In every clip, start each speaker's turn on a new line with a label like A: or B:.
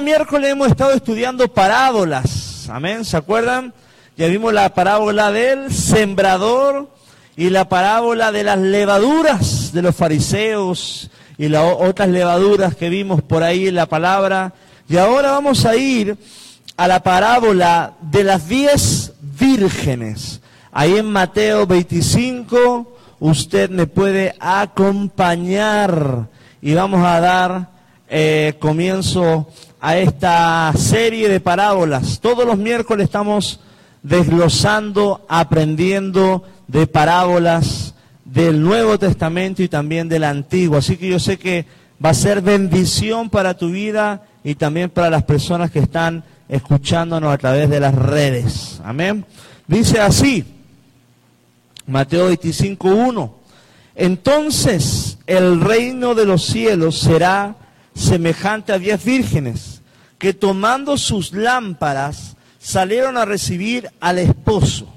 A: miércoles hemos estado estudiando parábolas. Amén. ¿Se acuerdan? Ya vimos la parábola del sembrador y la parábola de las levaduras de los fariseos y las otras levaduras que vimos por ahí en la palabra. Y ahora vamos a ir a la parábola de las diez vírgenes. Ahí en Mateo 25 usted me puede acompañar y vamos a dar eh, comienzo a esta serie de parábolas. Todos los miércoles estamos desglosando, aprendiendo de parábolas del Nuevo Testamento y también del Antiguo. Así que yo sé que va a ser bendición para tu vida y también para las personas que están escuchándonos a través de las redes. Amén. Dice así, Mateo 25.1, entonces el reino de los cielos será semejante a diez vírgenes que tomando sus lámparas salieron a recibir al esposo.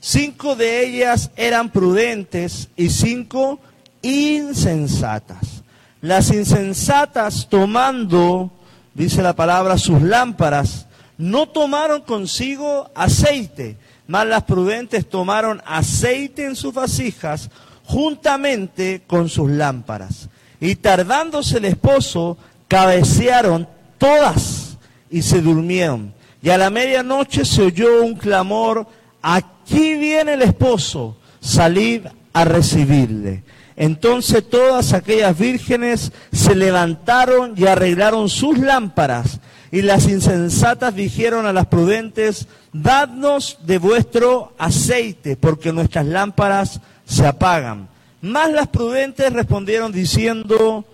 A: Cinco de ellas eran prudentes y cinco insensatas. Las insensatas tomando, dice la palabra, sus lámparas, no tomaron consigo aceite, mas las prudentes tomaron aceite en sus vasijas juntamente con sus lámparas. Y tardándose el esposo, cabecearon todas y se durmieron. Y a la medianoche se oyó un clamor, aquí viene el esposo, salid a recibirle. Entonces todas aquellas vírgenes se levantaron y arreglaron sus lámparas. Y las insensatas dijeron a las prudentes, dadnos de vuestro aceite, porque nuestras lámparas se apagan. Más las prudentes respondieron diciendo,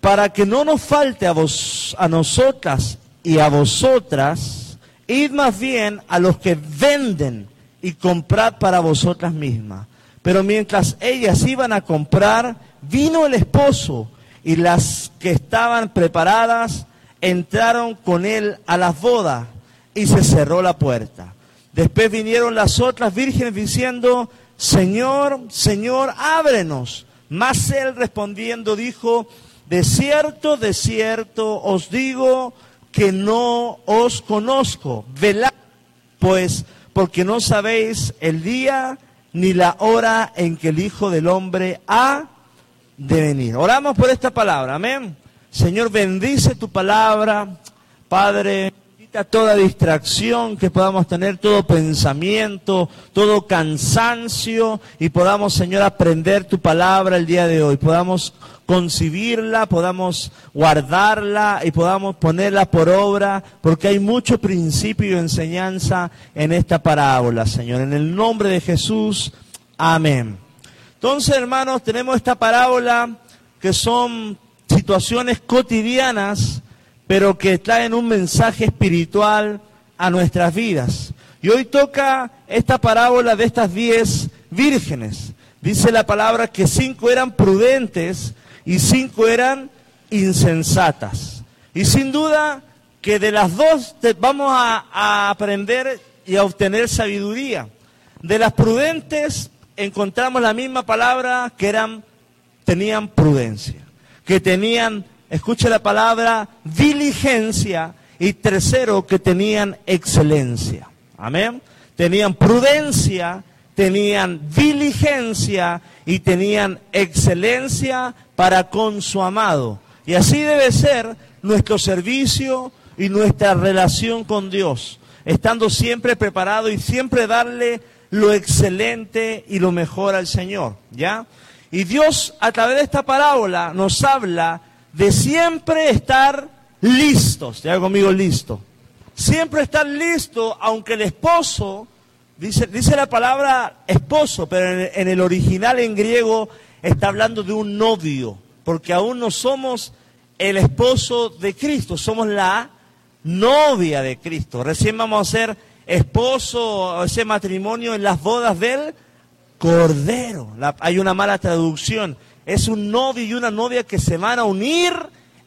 A: para que no nos falte a, vos, a nosotras y a vosotras, id más bien a los que venden y comprad para vosotras mismas. Pero mientras ellas iban a comprar, vino el esposo y las que estaban preparadas entraron con él a las bodas y se cerró la puerta. Después vinieron las otras vírgenes diciendo, Señor, Señor, ábrenos. Mas él respondiendo dijo, de cierto, de cierto os digo que no os conozco. Velad, pues, porque no sabéis el día ni la hora en que el Hijo del Hombre ha de venir. Oramos por esta palabra, amén. Señor, bendice tu palabra, Padre toda distracción que podamos tener, todo pensamiento, todo cansancio y podamos, Señor, aprender tu palabra el día de hoy. Podamos concibirla, podamos guardarla y podamos ponerla por obra, porque hay mucho principio y enseñanza en esta parábola, Señor. En el nombre de Jesús, amén. Entonces, hermanos, tenemos esta parábola que son situaciones cotidianas pero que traen un mensaje espiritual a nuestras vidas. Y hoy toca esta parábola de estas diez vírgenes. Dice la palabra que cinco eran prudentes y cinco eran insensatas. Y sin duda que de las dos vamos a, a aprender y a obtener sabiduría. De las prudentes encontramos la misma palabra que eran, tenían prudencia, que tenían escuche la palabra, diligencia, y tercero, que tenían excelencia. Amén. Tenían prudencia, tenían diligencia y tenían excelencia para con su amado. Y así debe ser nuestro servicio y nuestra relación con Dios, estando siempre preparado y siempre darle lo excelente y lo mejor al Señor, ¿ya? Y Dios a través de esta parábola nos habla de siempre estar listos. Ya conmigo listo. Siempre estar listo, aunque el esposo, dice, dice la palabra esposo, pero en, en el original en griego está hablando de un novio, porque aún no somos el esposo de Cristo, somos la novia de Cristo. Recién vamos a ser esposo, ese matrimonio en las bodas del Cordero. hay una mala traducción es un novio y una novia que se van a unir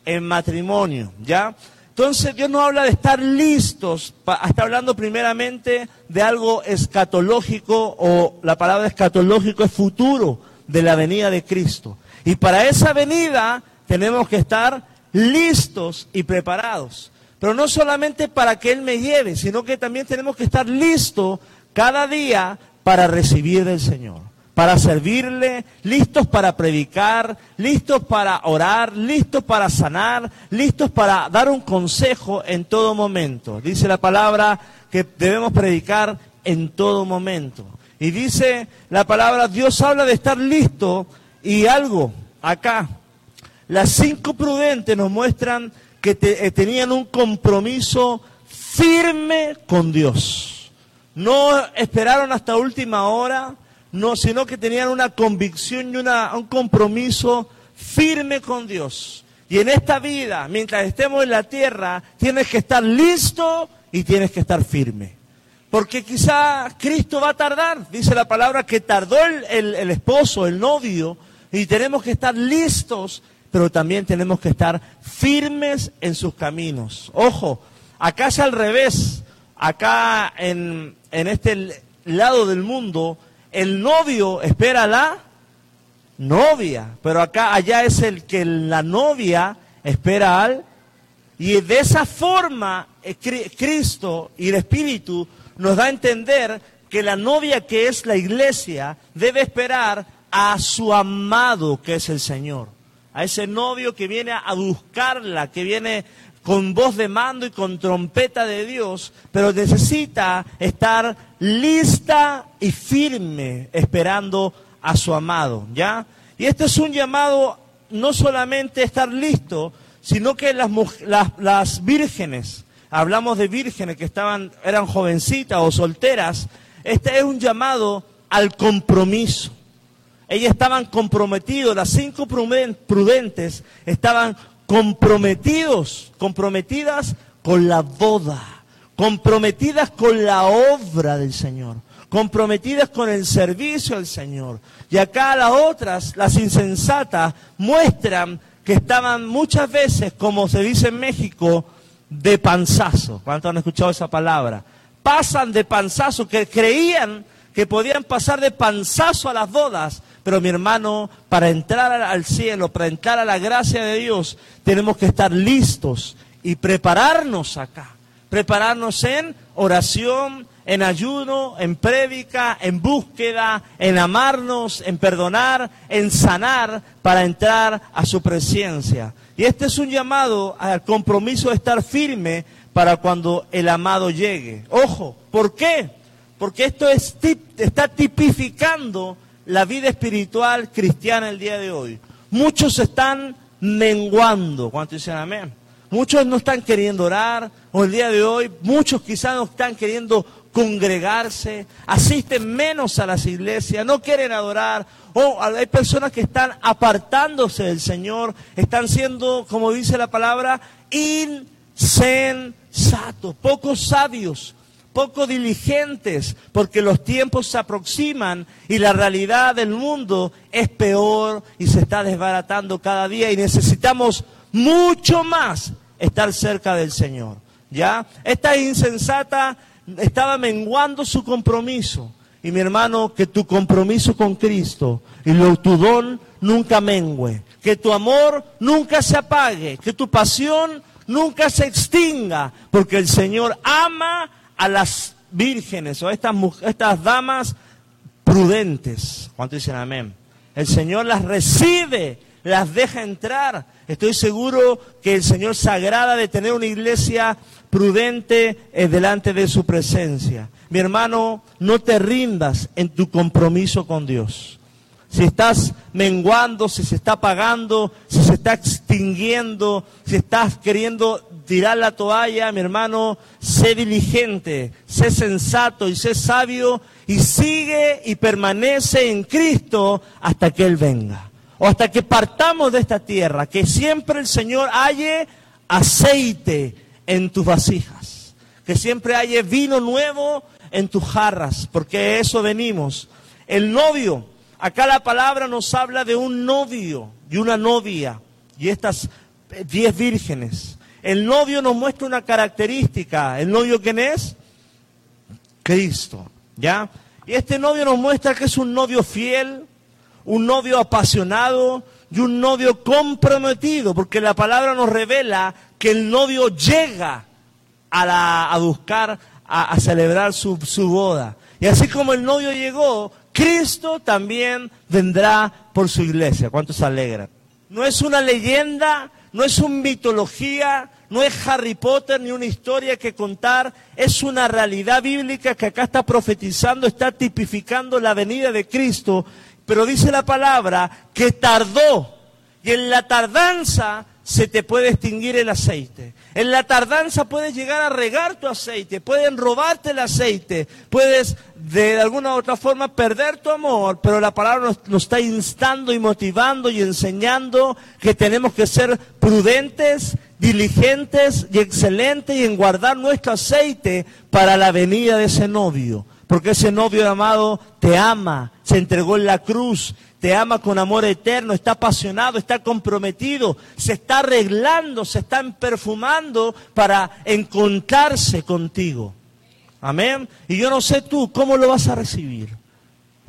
A: en matrimonio, ¿ya? Entonces Dios no habla de estar listos, está hablando primeramente de algo escatológico o la palabra escatológico es futuro de la venida de Cristo. Y para esa venida tenemos que estar listos y preparados. Pero no solamente para que Él me lleve, sino que también tenemos que estar listos cada día para recibir del Señor, para servirle, listos para predicar, listos para orar, listos para sanar, listos para dar un consejo en todo momento. Dice la palabra que debemos predicar en todo momento. Y dice la palabra, Dios habla de estar listo y algo acá. Las cinco prudentes nos muestran que eh, tenían un compromiso firme con Dios. No esperaron hasta última hora, no, sino que tenían una convicción y una, un compromiso firme con Dios. Y en esta vida, mientras estemos en la tierra, tienes que estar listo y tienes que estar firme. Porque quizá Cristo va a tardar. Dice la palabra que tardó el, el esposo, el novio, y tenemos que estar listos, pero también tenemos que estar firmes en sus caminos. Ojo, acá es al revés. Acá en, en este lado del mundo, el novio espera a la novia, pero acá allá es el que la novia espera al y de esa forma eh, Cristo y el Espíritu nos da a entender que la novia que es la iglesia debe esperar a su amado que es el Señor. A ese novio que viene a buscarla, que viene con voz de mando y con trompeta de Dios, pero necesita estar lista y firme esperando a su amado, ¿ya? Y este es un llamado no solamente estar listo, sino que las, vírgenes, hablamos de vírgenes que estaban, eran jovencitas o solteras, este es un llamado al compromiso. Ellas estaban comprometidos, las cinco prudentes estaban comprometidos, comprometidas con la boda, comprometidas con la obra del Señor, comprometidas con el servicio del Señor. Y acá las otras, las insensatas, muestran que estaban muchas veces, como se dice en México, de panzazo. ¿Cuántos han escuchado esa palabra? Pasan de panzazo, que creían que podían pasar de panzazo a las bodas, pero mi hermano, para entrar al cielo, para entrar a la gracia de Dios, tenemos que estar listos y prepararnos acá. Prepararnos en oración, en ayuno, en prédica, en búsqueda, en amarnos, en perdonar, en sanar, para entrar a su presencia. Y este es un llamado al compromiso de estar firme para cuando el amado llegue. Ojo, ¿por qué? Porque esto está tipificando la vida espiritual cristiana el día de hoy. Muchos están menguando. ¿Cuántos dicen amén? Muchos no están queriendo orar, o el día de hoy, muchos quizás no están queriendo congregarse, asisten menos a las iglesias, no quieren adorar, o hay personas que están apartándose del Señor, están siendo, como dice la palabra, insensatos, pocos sabios, poco diligentes, porque los tiempos se aproximan y la realidad del mundo es peor y se está desbaratando cada día y necesitamos mucho más estar cerca del Señor. ¿Ya? Esta insensata estaba menguando su compromiso. Y mi hermano, que tu compromiso con Cristo y lo, tu don nunca mengue, que tu amor nunca se apague, que tu pasión nunca se extinga, porque el Señor ama a las vírgenes o a estas, estas damas prudentes. ¿Cuánto dicen amén? El Señor las recibe, las deja entrar. Estoy seguro que el Señor se agrada de tener una iglesia prudente eh, delante de su presencia. Mi hermano, no te rindas en tu compromiso con Dios. Si estás menguando, si se está apagando, si se está extinguiendo, si estás queriendo tirar la toalla, mi hermano, sé diligente, sé sensato y sé sabio y sigue y permanece en Cristo hasta que Él venga. O hasta que partamos de esta tierra, que siempre el Señor halle aceite en tus vasijas, que siempre haya vino nuevo en tus jarras, porque eso venimos. El novio, acá la palabra nos habla de un novio y una novia, y estas diez vírgenes. El novio nos muestra una característica. ¿El novio quién es? Cristo. ¿Ya? Y este novio nos muestra que es un novio fiel, un novio apasionado, y un novio comprometido, porque la palabra nos revela que el novio llega a, la, a buscar, a, celebrar su, su boda. Y así como el novio llegó, Cristo también vendrá por su iglesia. ¿Cuántos se alegran? No es una leyenda, no es una mitología, no es Harry Potter ni una historia que contar, es una realidad bíblica que acá está profetizando, está tipificando la venida de Cristo, pero dice la palabra que tardó y en la tardanza se te puede extinguir el aceite. En la tardanza puedes llegar a regar tu aceite, pueden robarte el aceite, puedes de alguna u otra forma perder tu amor, pero la palabra nos, nos, está instando y motivando y enseñando que tenemos que ser prudentes, diligentes y excelentes en guardar nuestro aceite para la venida de ese novio. Porque ese novio amado te ama, se entregó en la cruz, te ama con amor eterno, está apasionado, está comprometido, se está arreglando, se está perfumando para encontrarse contigo. Amén. Y yo no sé tú cómo lo vas a recibir.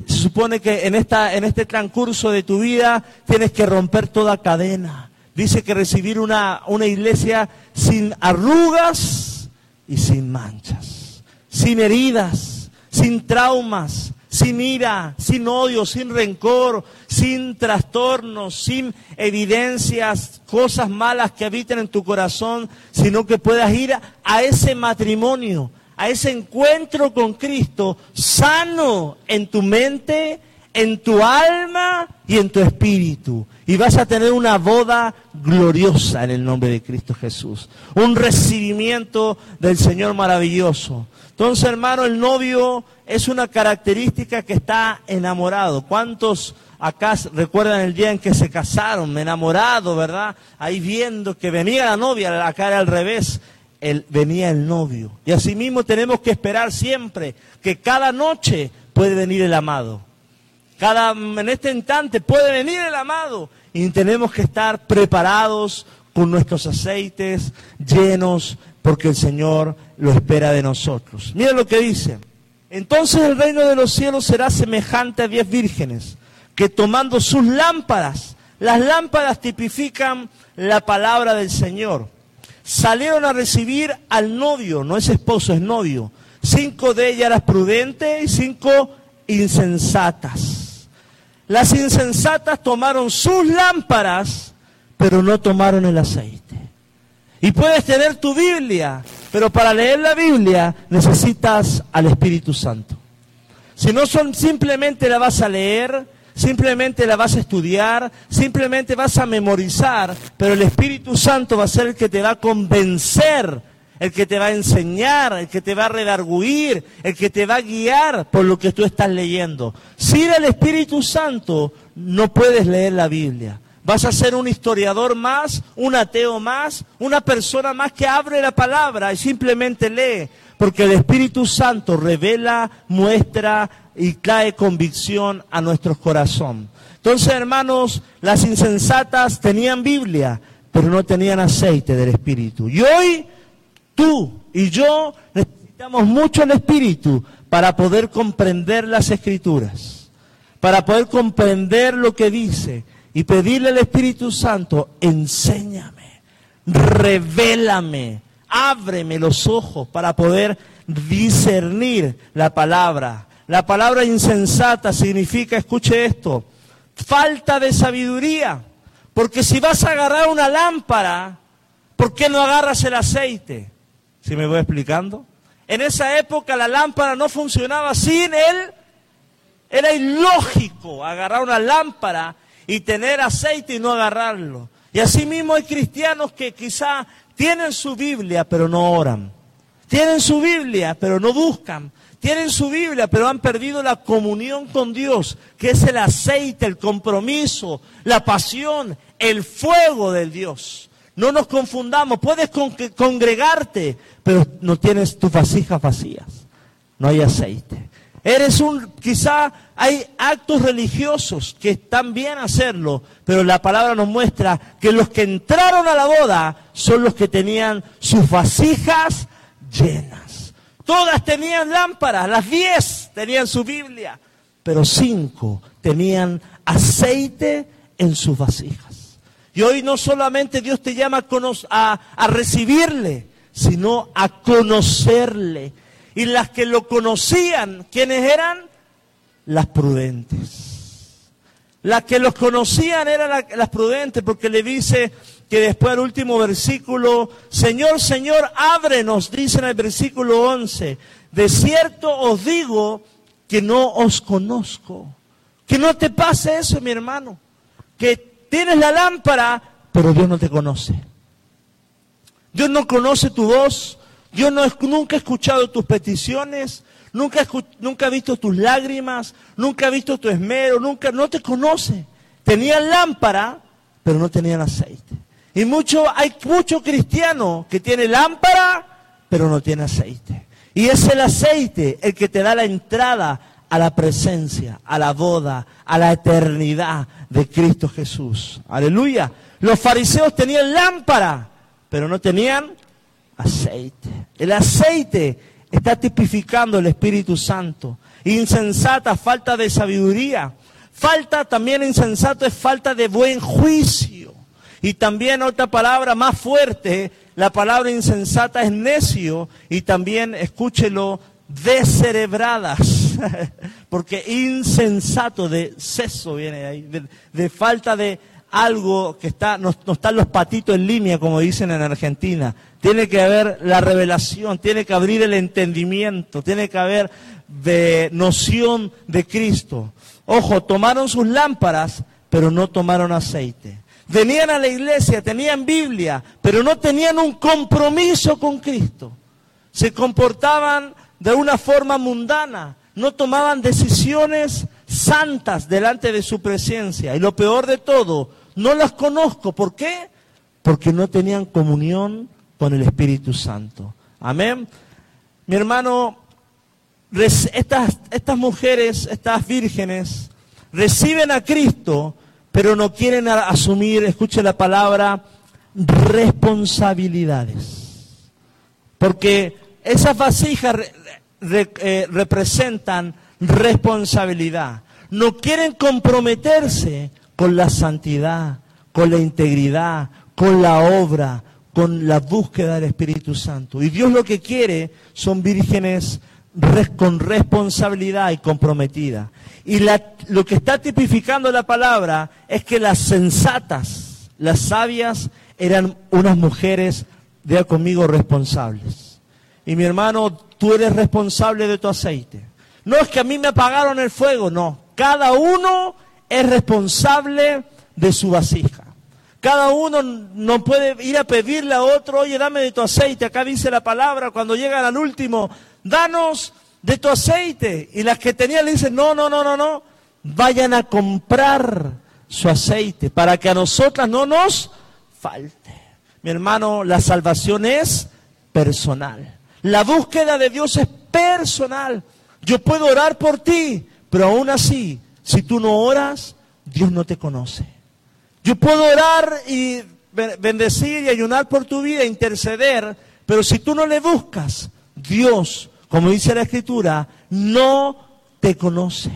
A: Se supone que en, esta, en este transcurso de tu vida tienes que romper toda cadena. Dice que recibir una, una iglesia sin arrugas y sin manchas, sin heridas, sin traumas, sin ira, sin odio, sin rencor, sin trastornos, sin evidencias, cosas malas que habiten en tu corazón, sino que puedas ir a ese matrimonio, a ese encuentro con Cristo sano en tu mente, en tu alma y en tu espíritu. Y vas a tener una boda gloriosa en el nombre de Cristo Jesús. Un recibimiento del Señor maravilloso. Entonces, hermano, el novio es una característica que está enamorado. ¿Cuántos acá recuerdan el día en que se casaron, enamorado, verdad? Ahí viendo que venía la novia, la cara al revés, venía el novio. Y asimismo tenemos que esperar siempre que cada noche puede venir el amado. Cada, en este instante puede venir el amado y tenemos que estar preparados con nuestros aceites llenos porque el Señor lo espera de nosotros. Mira lo que dice. Entonces el reino de los cielos será semejante a diez vírgenes que tomando sus lámparas, las lámparas tipifican la palabra del Señor, salieron a recibir al novio, no es esposo, es novio. Cinco de ellas eran prudentes y cinco insensatas. Las insensatas tomaron sus lámparas, pero no tomaron el aceite. Y puedes tener tu Biblia, pero para leer la Biblia necesitas al Espíritu Santo. Si no son simplemente la vas a leer, simplemente la vas a estudiar, simplemente vas a memorizar, pero el Espíritu Santo va a ser el que te va a convencer, el que te va a enseñar, el que te va a redarguir, el que te va a guiar por lo que tú estás leyendo. Sin el Espíritu Santo no puedes leer la Biblia. Vas a ser un historiador más, un ateo más, una persona más que abre la palabra y simplemente lee, porque el Espíritu Santo revela, muestra y trae convicción a nuestros corazones. Entonces, hermanos, las insensatas tenían Biblia, pero no tenían aceite del Espíritu. Y hoy tú y yo necesitamos mucho el Espíritu para poder comprender las Escrituras, para poder comprender lo que dice y pedirle al Espíritu Santo, enséñame, revélame, ábreme los ojos para poder discernir la palabra. La palabra insensata significa, escuche esto, falta de sabiduría. Porque si vas a agarrar una lámpara, ¿por qué no agarras el aceite? ¿Si me voy explicando? En esa época la lámpara no funcionaba sin él. Era ilógico agarrar una lámpara y tener aceite y no agarrarlo. Y asimismo hay cristianos que quizá tienen su Biblia pero no oran. Tienen su Biblia pero no buscan. Tienen su Biblia pero han perdido la comunión con Dios, que es el aceite, el compromiso, la pasión, el fuego del Dios. No nos confundamos, puedes congregarte, pero no tienes tus vasijas vacías. No hay aceite. Eres un, quizá hay actos religiosos que están bien hacerlo, pero la palabra nos muestra que los que entraron a la boda son los que tenían sus vasijas llenas. Todas tenían lámparas, las diez tenían su Biblia, pero cinco tenían aceite en sus vasijas. Y hoy no solamente Dios te llama a, a recibirle, sino a conocerle. Y las que lo conocían, ¿quiénes eran? Las prudentes. Las que los conocían eran las prudentes, porque le dice que después del último versículo, Señor, Señor, ábrenos, dice en el versículo 11, de cierto os digo que no os conozco. Que no te pase eso, mi hermano. Que tienes la lámpara, pero Dios no te conoce. Dios no conoce tu voz. Dios no, nunca ha escuchado tus peticiones. Nunca, ha visto tus lágrimas. Nunca ha visto tu esmero. Nunca, no te conoce. Tenían lámpara, pero no tenían aceite. Y mucho, hay mucho cristiano que tiene lámpara, pero no tiene aceite. Y es el aceite el que te da la entrada a la presencia, a la boda, a la eternidad de Cristo Jesús. Aleluya. Los fariseos tenían lámpara, pero no tenían aceite. El aceite está tipificando el Espíritu Santo. Insensata, falta de sabiduría. Falta también insensato es falta de buen juicio. Y también otra palabra más fuerte, la palabra insensata es necio y también, escúchelo, descerebradas, porque insensato de seso viene ahí, de, falta de algo que está, no, están los patitos en línea, como dicen en Argentina. Tiene que haber la revelación, tiene que abrir el entendimiento, tiene que haber de noción de Cristo. Ojo, tomaron sus lámparas, pero no tomaron aceite. Venían a la iglesia, tenían Biblia, pero no tenían un compromiso con Cristo. Se comportaban de una forma mundana, no tomaban decisiones santas delante de su presencia. Y lo peor de todo, no las conozco. ¿Por qué? Porque no tenían comunión con el Espíritu Santo. Amén. Mi hermano, estas, mujeres, estas vírgenes, reciben a Cristo, pero no quieren asumir, escuche la palabra, responsabilidades. Porque esas vasijas eh, representan responsabilidad. No quieren comprometerse con la santidad, con la integridad, con la obra, con la búsqueda del Espíritu Santo. Y Dios lo que quiere son vírgenes con responsabilidad y comprometida. Y lo que está tipificando la palabra es que las sensatas, las sabias, eran unas mujeres, vea conmigo, responsables. Y mi hermano, tú eres responsable de tu aceite. No es que a mí me apagaron el fuego, no. Cada uno es responsable de su vasija. Cada uno no puede ir a pedirle a otro, oye, dame de tu aceite. Acá dice la palabra, cuando llegan al último, danos de tu aceite. Y las que tenían le dicen, no, no, no, no, no. Vayan a comprar su aceite para que a nosotras no nos falte. Mi hermano, la salvación es personal. La búsqueda de Dios es personal. Yo puedo orar por ti, pero aún así, si tú no oras, Dios no te conoce. Yo puedo orar y bendecir y ayunar por tu vida, interceder, pero si tú no le buscas, Dios, como dice la Escritura, no te conoce.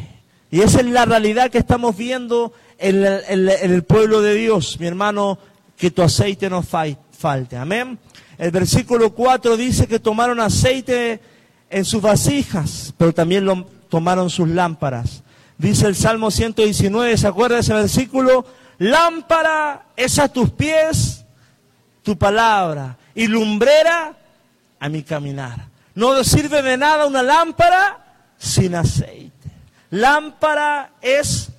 A: Y esa es la realidad que estamos viendo en, el pueblo de Dios, mi hermano, que tu aceite no falte. Amén. El versículo 4 dice que tomaron aceite en sus vasijas, pero también lo, tomaron sus lámparas. Dice el Salmo 119, ¿se acuerda de ese versículo? Lámpara es a tus pies tu palabra y lumbrera a mi caminar. No sirve de nada una lámpara sin aceite. Lámpara es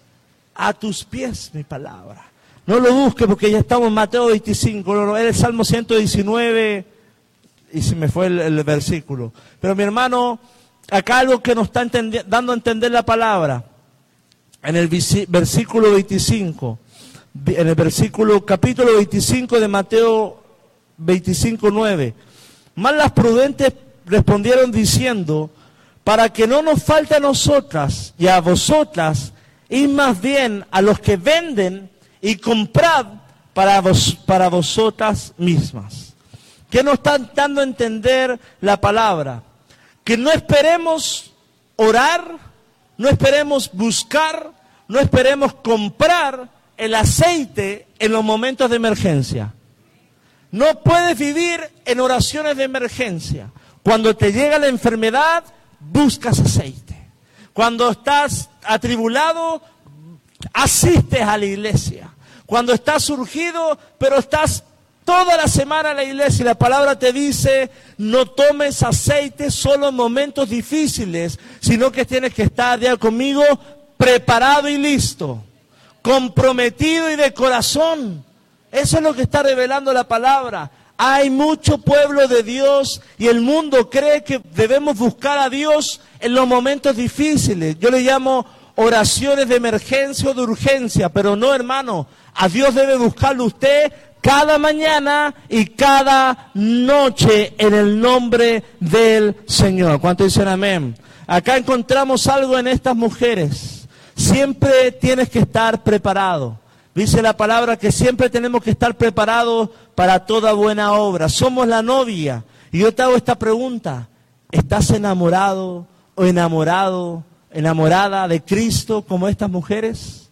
A: a tus pies mi palabra. No lo busque porque ya estamos en Mateo 25, no, era el Salmo 119 y se me fue el, versículo. Pero mi hermano, acá algo que nos está dando a entender la palabra, en el versículo 25, en el versículo capítulo 25 de Mateo 25, 9, más las prudentes respondieron diciendo, para que no nos falte a nosotras y a vosotras, y más bien a los que venden y comprad para, vos, para vosotras mismas. ¿Qué nos está dando a entender la palabra? Que no esperemos orar, no esperemos buscar, no esperemos comprar el aceite en los momentos de emergencia. No puedes vivir en oraciones de emergencia. Cuando te llega la enfermedad, buscas aceite. Cuando estás atribulado, asistes a la iglesia. Cuando estás surgido, pero estás toda la semana en la iglesia y la palabra te dice, no tomes aceite solo en momentos difíciles, sino que tienes que estar, ya conmigo, preparado y listo, comprometido y de corazón. Eso es lo que está revelando la palabra. Hay mucho pueblo de Dios y el mundo cree que debemos buscar a Dios en los momentos difíciles. Yo le llamo oraciones de emergencia o de urgencia, pero no, hermano. A Dios debe buscarlo usted cada mañana y cada noche en el nombre del Señor. ¿Cuánto dicen amén? Acá encontramos algo en estas mujeres. Siempre tienes que estar preparado. Dice la palabra que siempre tenemos que estar preparados para toda buena obra. Somos la novia. Y yo te hago esta pregunta. ¿Estás enamorado o enamorado, enamorada de Cristo como estas mujeres?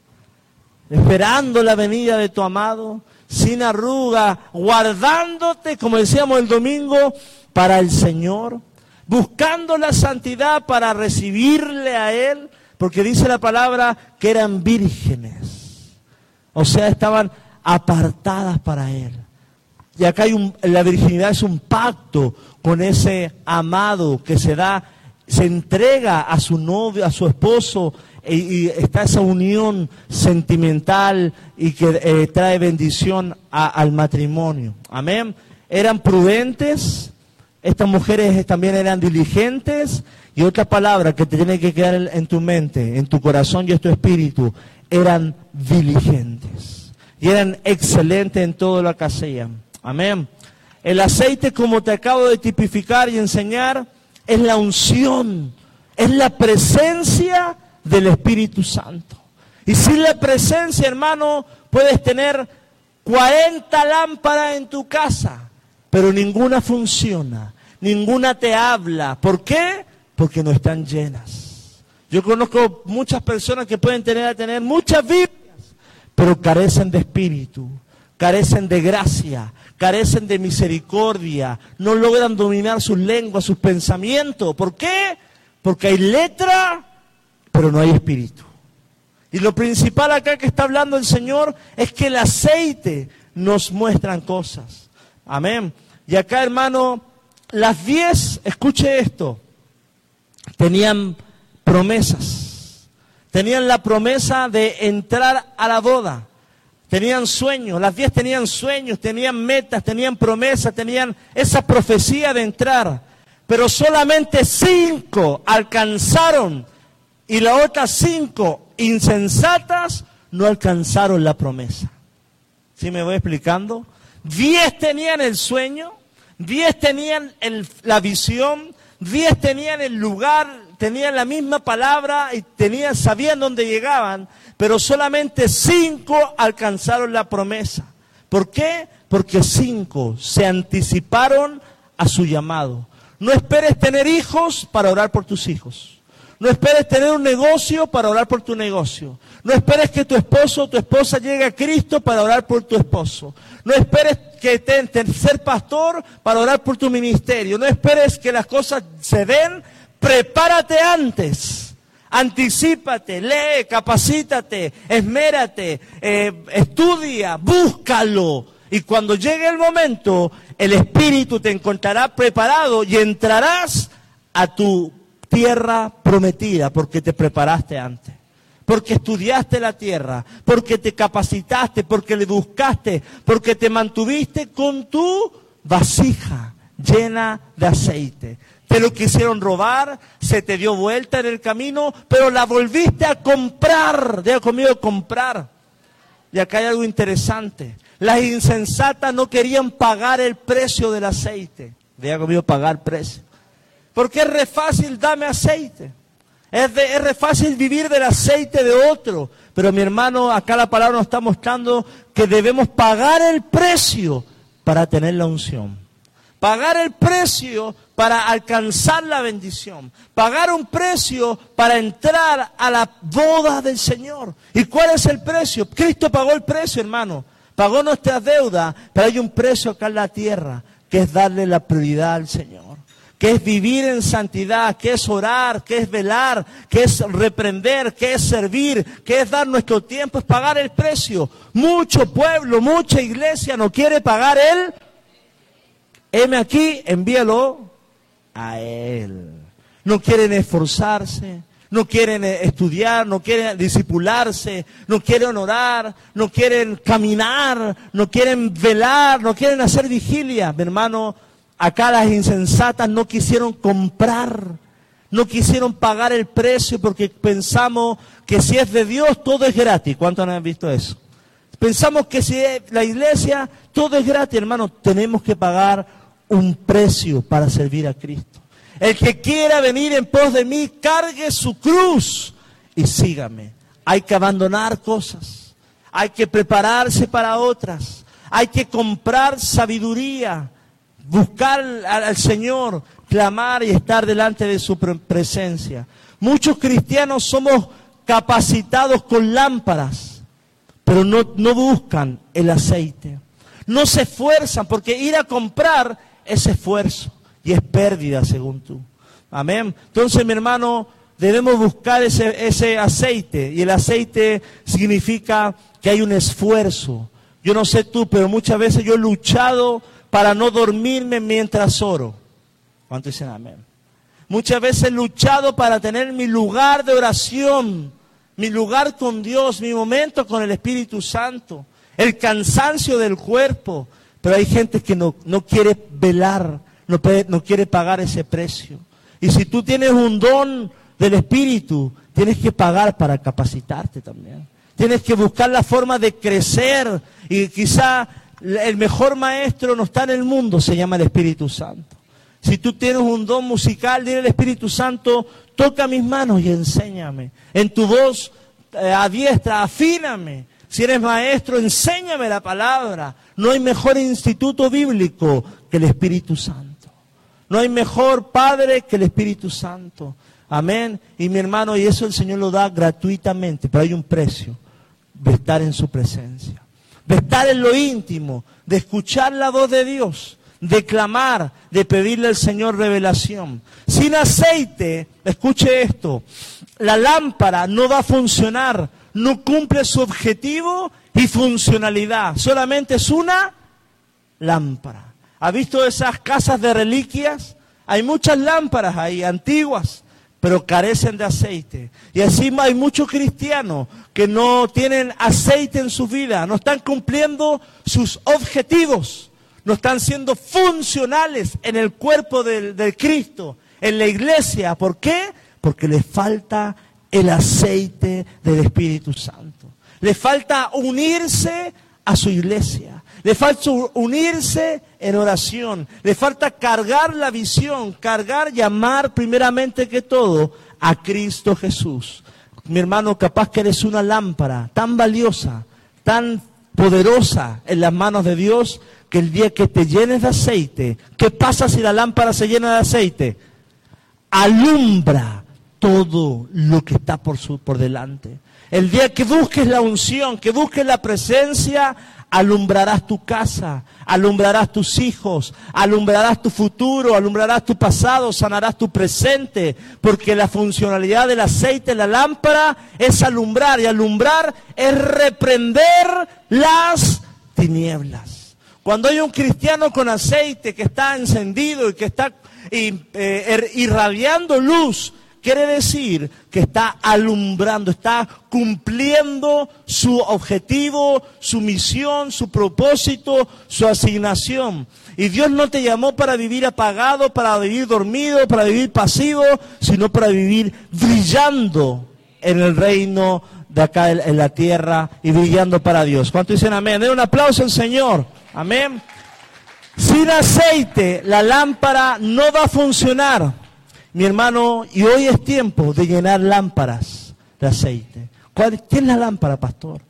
A: Esperando la venida de tu amado, sin arruga, guardándote, como decíamos el domingo, para el Señor, buscando la santidad para recibirle a Él, porque dice la palabra que eran vírgenes o sea, estaban apartadas para Él. Y acá hay un, la virginidad es un pacto con ese amado que se da, se entrega a su novio, a su esposo, e, y, está esa unión sentimental y que eh, trae bendición al matrimonio. Amén. Eran prudentes, estas mujeres también eran diligentes, y otra palabra que te tiene que quedar en tu mente, en tu corazón y en tu espíritu, eran diligentes y eran excelentes en todo lo que hacían. Amén. El aceite, como te acabo de tipificar y enseñar, es la unción, es la presencia del Espíritu Santo. Y sin la presencia, hermano, puedes tener 40 lámparas en tu casa, pero ninguna funciona, ninguna te habla. ¿Por qué? Porque no están llenas. Yo conozco muchas personas que pueden tener a tener muchas Biblias, pero carecen de espíritu, carecen de gracia, carecen de misericordia, no logran dominar sus lenguas, sus pensamientos. ¿Por qué? Porque hay letra, pero no hay espíritu. Y lo principal acá que está hablando el Señor es que el aceite nos muestran cosas. Amén. Y acá, hermano, las diez, escuche esto, tenían promesas. Tenían la promesa de entrar a la boda. Tenían sueños, las diez tenían sueños, tenían metas, tenían promesas, tenían esa profecía de entrar. Pero solamente cinco alcanzaron y las otras cinco insensatas no alcanzaron la promesa. ¿Sí me voy explicando? Diez tenían el sueño, diez tenían la visión, diez tenían el lugar, tenían la misma palabra y tenían, sabían dónde llegaban, pero solamente cinco alcanzaron la promesa. ¿Por qué? Porque cinco se anticiparon a su llamado. No esperes tener hijos para orar por tus hijos. No esperes tener un negocio para orar por tu negocio. No esperes que tu esposo o tu esposa llegue a Cristo para orar por tu esposo. No esperes que te, ser pastor para orar por tu ministerio. No esperes que las cosas se den prepárate antes. Anticípate, lee, capacítate, esmérate, eh, estudia, búscalo. Y cuando llegue el momento, el Espíritu te encontrará preparado y entrarás a tu tierra prometida porque te preparaste antes. Porque estudiaste la tierra, porque te capacitaste, porque le buscaste, porque te mantuviste con tu vasija llena de aceite te lo quisieron robar, se te dio vuelta en el camino, pero la volviste a comprar. Diga conmigo, comprar. Y acá hay algo interesante. Las insensatas no querían pagar el precio del aceite. Diga conmigo, pagar precio. Porque es re fácil, dame aceite. Es, es re fácil vivir del aceite de otro. Pero mi hermano, acá la palabra nos está mostrando que debemos pagar el precio para tener la unción. Pagar el precio para alcanzar la bendición. Pagar un precio para entrar a la boda del Señor. ¿Y cuál es el precio? Cristo pagó el precio, hermano. Pagó nuestra deuda, pero hay un precio acá en la tierra, que es darle la prioridad al Señor que es vivir en santidad, que es orar, que es velar, que es reprender, que es servir, que es dar nuestro tiempo, es pagar el precio. Mucho pueblo, mucha iglesia no quiere pagar él. Heme aquí, envíalo a Él. No quieren esforzarse, no quieren estudiar, no quieren disipularse, no quieren orar, no quieren caminar, no quieren velar, no quieren hacer vigilia. Mi hermano, Acá las insensatas no quisieron comprar, no quisieron pagar el precio porque pensamos que si es de Dios todo es gratis. ¿Cuántos han visto eso? Pensamos que si es la iglesia todo es gratis, hermano. Tenemos que pagar un precio para servir a Cristo. El que quiera venir en pos de mí, cargue su cruz y sígame. Hay que abandonar cosas. Hay que prepararse para otras. Hay que comprar sabiduría buscar al Señor, clamar y estar delante de su presencia. Muchos cristianos somos capacitados con lámparas, pero no, buscan el aceite. No se esfuerzan porque ir a comprar es esfuerzo y es pérdida según tú. Amén. Entonces, mi hermano, debemos buscar ese, ese aceite y el aceite significa que hay un esfuerzo. Yo no sé tú, pero muchas veces yo he luchado para no dormirme mientras oro. ¿Cuánto dicen amén? Muchas veces he luchado para tener mi lugar de oración, mi lugar con Dios, mi momento con el Espíritu Santo, el cansancio del cuerpo. Pero hay gente que no, quiere velar, no, no quiere pagar ese precio. Y si tú tienes un don del Espíritu, tienes que pagar para capacitarte también. Tienes que buscar la forma de crecer y quizá el mejor maestro no está en el mundo, se llama el Espíritu Santo. Si tú tienes un don musical, dile al Espíritu Santo, toca mis manos y enséñame. En tu voz eh, a diestra, afíname. Si eres maestro, enséñame la palabra. No hay mejor instituto bíblico que el Espíritu Santo. No hay mejor Padre que el Espíritu Santo. Amén. Y mi hermano, y eso el Señor lo da gratuitamente, pero hay un precio de estar en su presencia de estar en lo íntimo, de escuchar la voz de Dios, de clamar, de pedirle al Señor revelación. Sin aceite, escuche esto, la lámpara no va a funcionar, no cumple su objetivo y funcionalidad, solamente es una lámpara. ¿Ha visto esas casas de reliquias? Hay muchas lámparas ahí, antiguas, pero carecen de aceite. Y así hay muchos cristianos que no tienen aceite en su vida, no están cumpliendo sus objetivos, no están siendo funcionales en el cuerpo del, Cristo, en la iglesia. ¿Por qué? Porque les falta el aceite del Espíritu Santo. Le falta unirse a su iglesia. Le falta unirse en oración. Le falta cargar la visión, cargar, llamar primeramente que todo a Cristo Jesús. Mi hermano, capaz que eres una lámpara tan valiosa, tan poderosa en las manos de Dios, que el día que te llenes de aceite, ¿qué pasa si la lámpara se llena de aceite? Alumbra todo lo que está por, su, por delante. El día que busques la unción, que busques la presencia, alumbrarás tu casa, alumbrarás tus hijos, alumbrarás tu futuro, alumbrarás tu pasado, sanarás tu presente, porque la funcionalidad del aceite en la lámpara es alumbrar y alumbrar es reprender las tinieblas. Cuando hay un cristiano con aceite que está encendido y que está eh, er, irradiando luz, quiere decir que está alumbrando, está cumpliendo su objetivo, su misión, su propósito, su asignación. Y Dios no te llamó para vivir apagado, para vivir dormido, para vivir pasivo, sino para vivir brillando en el reino de acá en la tierra y brillando para Dios. ¿Cuánto dicen amén? Den un aplauso al Señor. Amén. Sin aceite la lámpara no va a funcionar. Mi hermano, y hoy es tiempo de llenar lámparas de aceite. ¿Qué es la lámpara, pastor?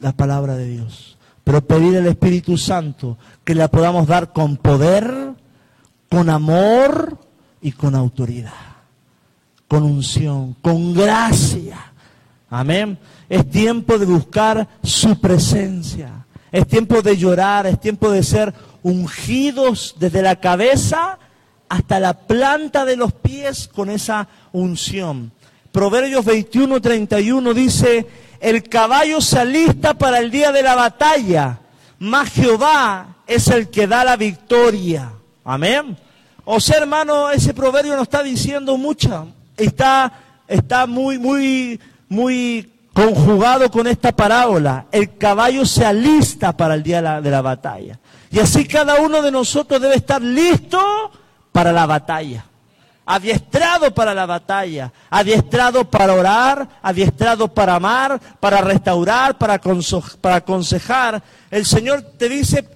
A: La palabra de Dios. Pero pedir al Espíritu Santo que la podamos dar con poder, con amor y con autoridad, con unción, con gracia. Amén. Es tiempo de buscar su presencia. Es tiempo de llorar, es tiempo de ser ungidos desde la cabeza hasta la planta de los pies con esa unción. Proverbios 21, 31 dice, el caballo se alista para el día de la batalla, mas Jehová es el que da la victoria. Amén. O sea, hermano, ese proverbio no está diciendo mucho. Está, está muy, muy, muy conjugado con esta parábola. El caballo se alista para el día de la batalla. Y así cada uno de nosotros debe estar listo para la batalla adiestrado para la batalla, adiestrado para orar, adiestrado para amar, para restaurar, para, para aconsejar. El Señor te dice,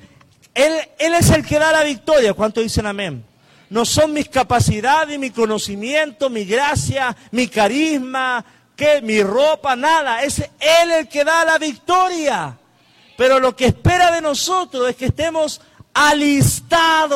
A: él, él es el que da la victoria. ¿Cuánto dicen amén? No son mis capacidades, mi conocimiento, mi gracia, mi carisma, que mi ropa, nada. Es Él el que da la victoria. Pero lo que espera de nosotros es que estemos alistados,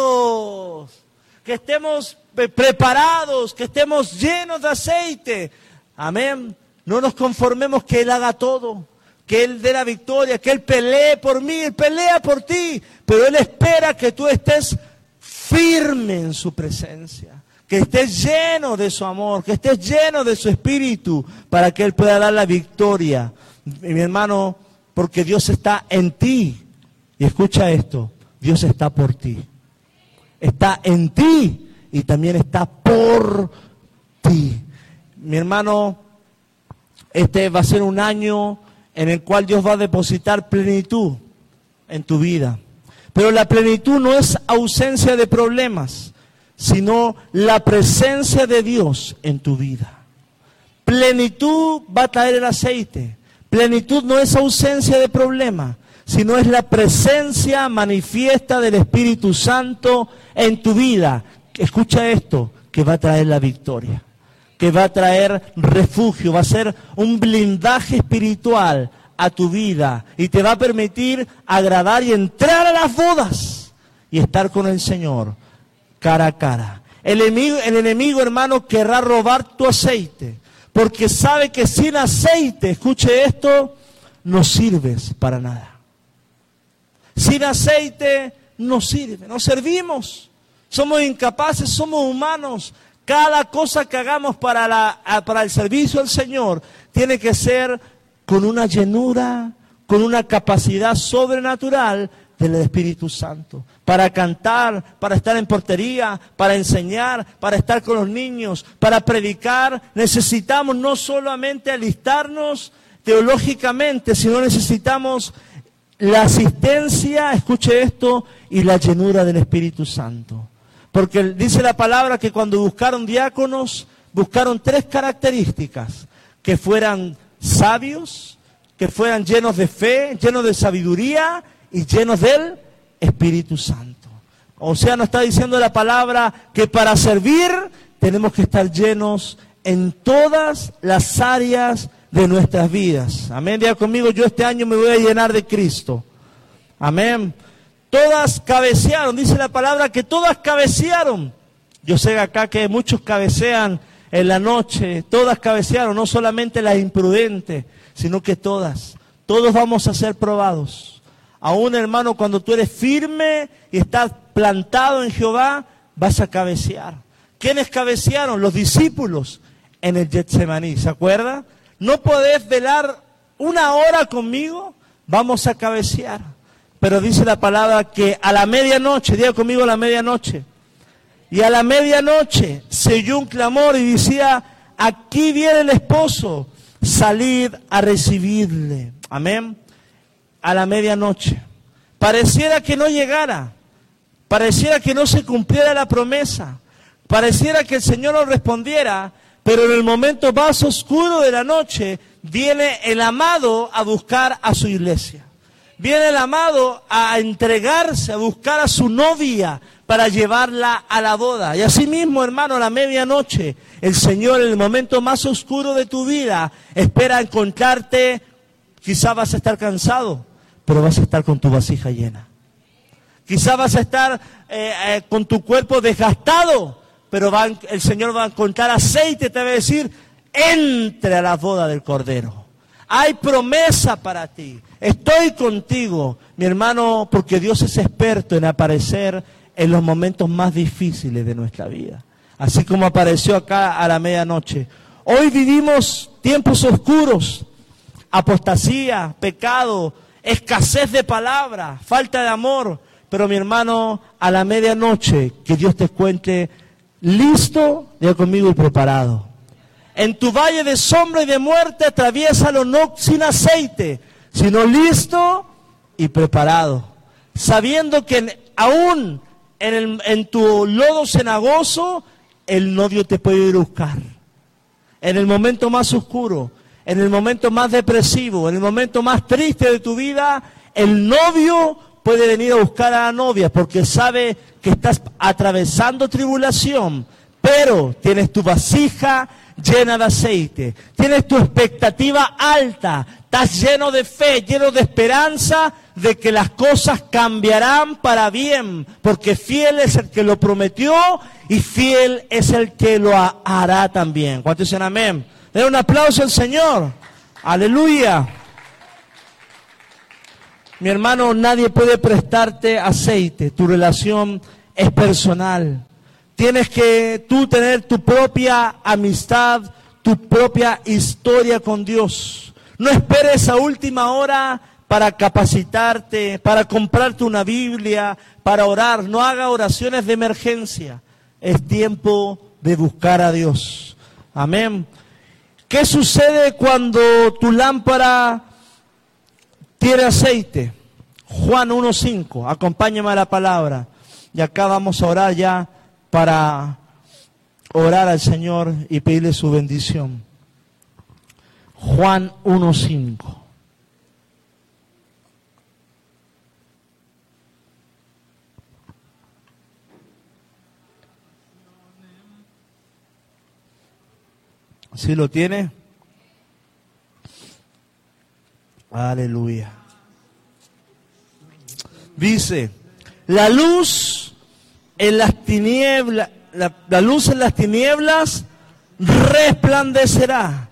A: que estemos preparados, que estemos llenos de aceite. Amén. No nos conformemos que Él haga todo, que Él dé la victoria, que Él pelee por mí, Él pelea por ti, pero Él espera que tú estés firme en su presencia, que estés lleno de su amor, que estés lleno de su espíritu, para que Él pueda dar la victoria. Mi hermano, porque Dios está en ti. Y escucha esto, Dios está por ti. Está en ti y también está por ti. Mi hermano, este va a ser un año en el cual Dios va a depositar plenitud en tu vida. Pero la plenitud no es ausencia de problemas, sino la presencia de Dios en tu vida. Plenitud va a traer el aceite. Plenitud no es ausencia de problemas, sino es la presencia manifiesta del Espíritu Santo en tu vida escucha esto, que va a traer la victoria, que va a traer refugio, va a ser un blindaje espiritual a tu vida y te va a permitir agradar y entrar a las bodas y estar con el Señor cara a cara. El enemigo, el enemigo hermano, querrá robar tu aceite, porque sabe que sin aceite, escuche esto, no sirves para nada. Sin aceite no sirve, no servimos. Somos incapaces, somos humanos. Cada cosa que hagamos para, para el servicio al Señor tiene que ser con una llenura, con una capacidad sobrenatural del Espíritu Santo. Para cantar, para estar en portería, para enseñar, para estar con los niños, para predicar, necesitamos no solamente alistarnos teológicamente, sino necesitamos la asistencia, escuche esto, y la llenura del Espíritu Santo. Porque dice la palabra que cuando buscaron diáconos, buscaron tres características, que fueran sabios, que fueran llenos de fe, llenos de sabiduría y llenos del Espíritu Santo. O sea, nos está diciendo la palabra que para servir tenemos que estar llenos en todas las áreas de nuestras vidas. Amén. Diga conmigo, yo este año me voy a llenar de Cristo. Amén. Todas cabecearon, dice la palabra que todas cabecearon. Yo sé acá que muchos cabecean en la noche, todas cabecearon, no solamente las imprudentes, sino que todas. Todos vamos a ser probados. Aún hermano, cuando tú eres firme y estás plantado en Jehová, vas a cabecear. ¿Quiénes cabecearon? Los discípulos en el Getsemaní, ¿se acuerda? No podés velar una hora conmigo, vamos a cabecear. Pero dice la palabra que a la medianoche, diga conmigo a la medianoche, y a la medianoche se oyó un clamor y decía, aquí viene el esposo, salid a recibirle. Amén. A la medianoche. Pareciera que no llegara, pareciera que no se cumpliera la promesa, pareciera que el Señor no respondiera, pero en el momento más oscuro de la noche viene el amado a buscar a su iglesia viene el amado a entregarse, a buscar a su novia para llevarla a la boda. Y así mismo, hermano, a la medianoche, el Señor en el momento más oscuro de tu vida espera encontrarte. Quizá vas a estar cansado, pero vas a estar con tu vasija llena. Quizás vas a estar eh, eh, con tu cuerpo desgastado, pero el Señor va a encontrar aceite, te va a decir, entre a la boda del Cordero. Hay promesa para ti. Estoy contigo, mi hermano, porque Dios es experto en aparecer en los momentos más difíciles de nuestra vida. Así como apareció acá a la medianoche. Hoy vivimos tiempos oscuros, apostasía, pecado, escasez de palabra, falta de amor. Pero mi hermano, a la medianoche, que Dios te cuente listo, ya conmigo y preparado. En tu valle de sombra y de muerte, atraviésalo no sin aceite, sino listo y preparado. Sabiendo que aún en, en tu lodo cenagoso, el novio te puede ir a buscar. En el momento más oscuro, en el momento más depresivo, en el momento más triste de tu vida, el novio puede venir a buscar a la novia porque sabe que estás atravesando tribulación, pero tienes tu vasija llena de aceite, tienes tu expectativa alta, estás lleno de fe, lleno de esperanza de que las cosas cambiarán para bien, porque fiel es el que lo prometió y fiel es el que lo hará también. ¿Cuántos dicen amén? Den un aplauso al Señor. Aleluya. Mi hermano, nadie puede prestarte aceite. Tu relación es personal. Tienes que tú tener tu propia amistad, tu propia historia con Dios. No esperes a última hora para capacitarte, para comprarte una Biblia, para orar. No haga oraciones de emergencia. Es tiempo de buscar a Dios. Amén. ¿Qué sucede cuando tu lámpara tiene aceite? Juan 1.5, acompáñame a la palabra. Y acá vamos a orar ya para orar al Señor y pedirle su bendición. Juan 1.5. ¿Sí lo tiene? Aleluya. Dice, la luz en las tinieblas, la, luz en las tinieblas resplandecerá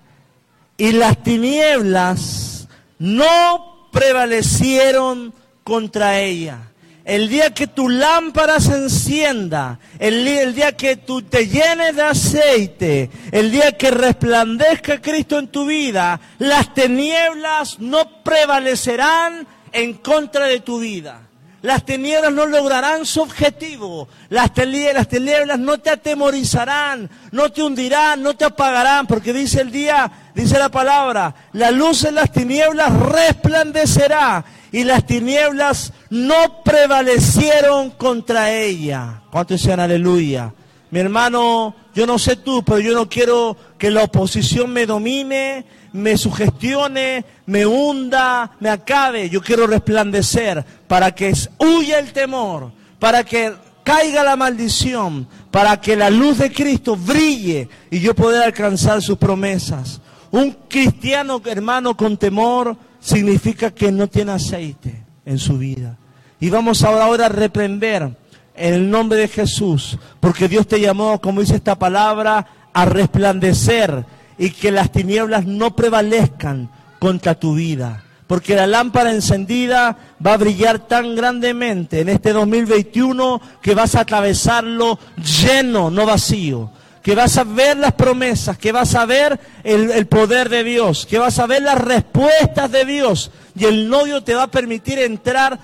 A: y las tinieblas no prevalecieron contra ella. El día que tu lámpara se encienda, el, el, día que tú te llenes de aceite, el día que resplandezca Cristo en tu vida, las tinieblas no prevalecerán en contra de tu vida. Las tinieblas no lograrán su objetivo. Las tinieblas, no te atemorizarán, no te hundirán, no te apagarán, porque dice el día, dice la palabra, la luz en las tinieblas resplandecerá y las tinieblas no prevalecieron contra ella. ¿Cuántos dicen aleluya? Mi hermano, yo no sé tú, pero yo no quiero que la oposición me domine, me sugestione, me hunda, me acabe. Yo quiero resplandecer para que huya el temor, para que caiga la maldición, para que la luz de Cristo brille y yo pueda alcanzar sus promesas. Un cristiano, hermano, con temor significa que no tiene aceite en su vida. Y vamos ahora a reprender en el nombre de Jesús, porque Dios te llamó, como dice esta palabra, a resplandecer y que las tinieblas no prevalezcan contra tu vida. Porque la lámpara encendida va a brillar tan grandemente en este 2021 que vas a atravesarlo lleno, no vacío. Que vas a ver las promesas, que vas a ver el, el poder de Dios, que vas a ver las respuestas de Dios. Y el novio te va a permitir entrar,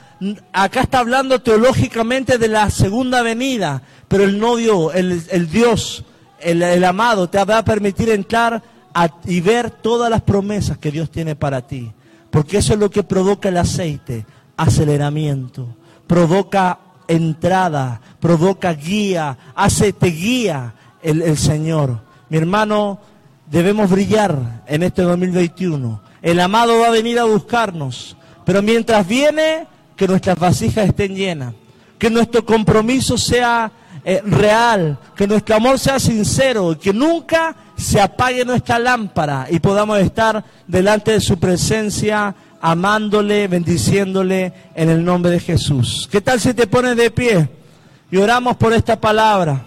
A: acá está hablando teológicamente de la segunda venida, pero el novio, el, el Dios, el, amado te va a permitir entrar y ver todas las promesas que Dios tiene para ti. Porque eso es lo que provoca el aceite, aceleramiento, provoca entrada, provoca guía, hace, te guía el, el Señor. Mi hermano, debemos brillar en este 2021. El amado va a venir a buscarnos, pero mientras viene, que nuestras vasijas estén llenas, que nuestro compromiso sea eh, real, que nuestro amor sea sincero, que nunca se apague nuestra lámpara y podamos estar delante de su presencia, amándole, bendiciéndole en el nombre de Jesús. ¿Qué tal si te pones de pie y oramos por esta palabra?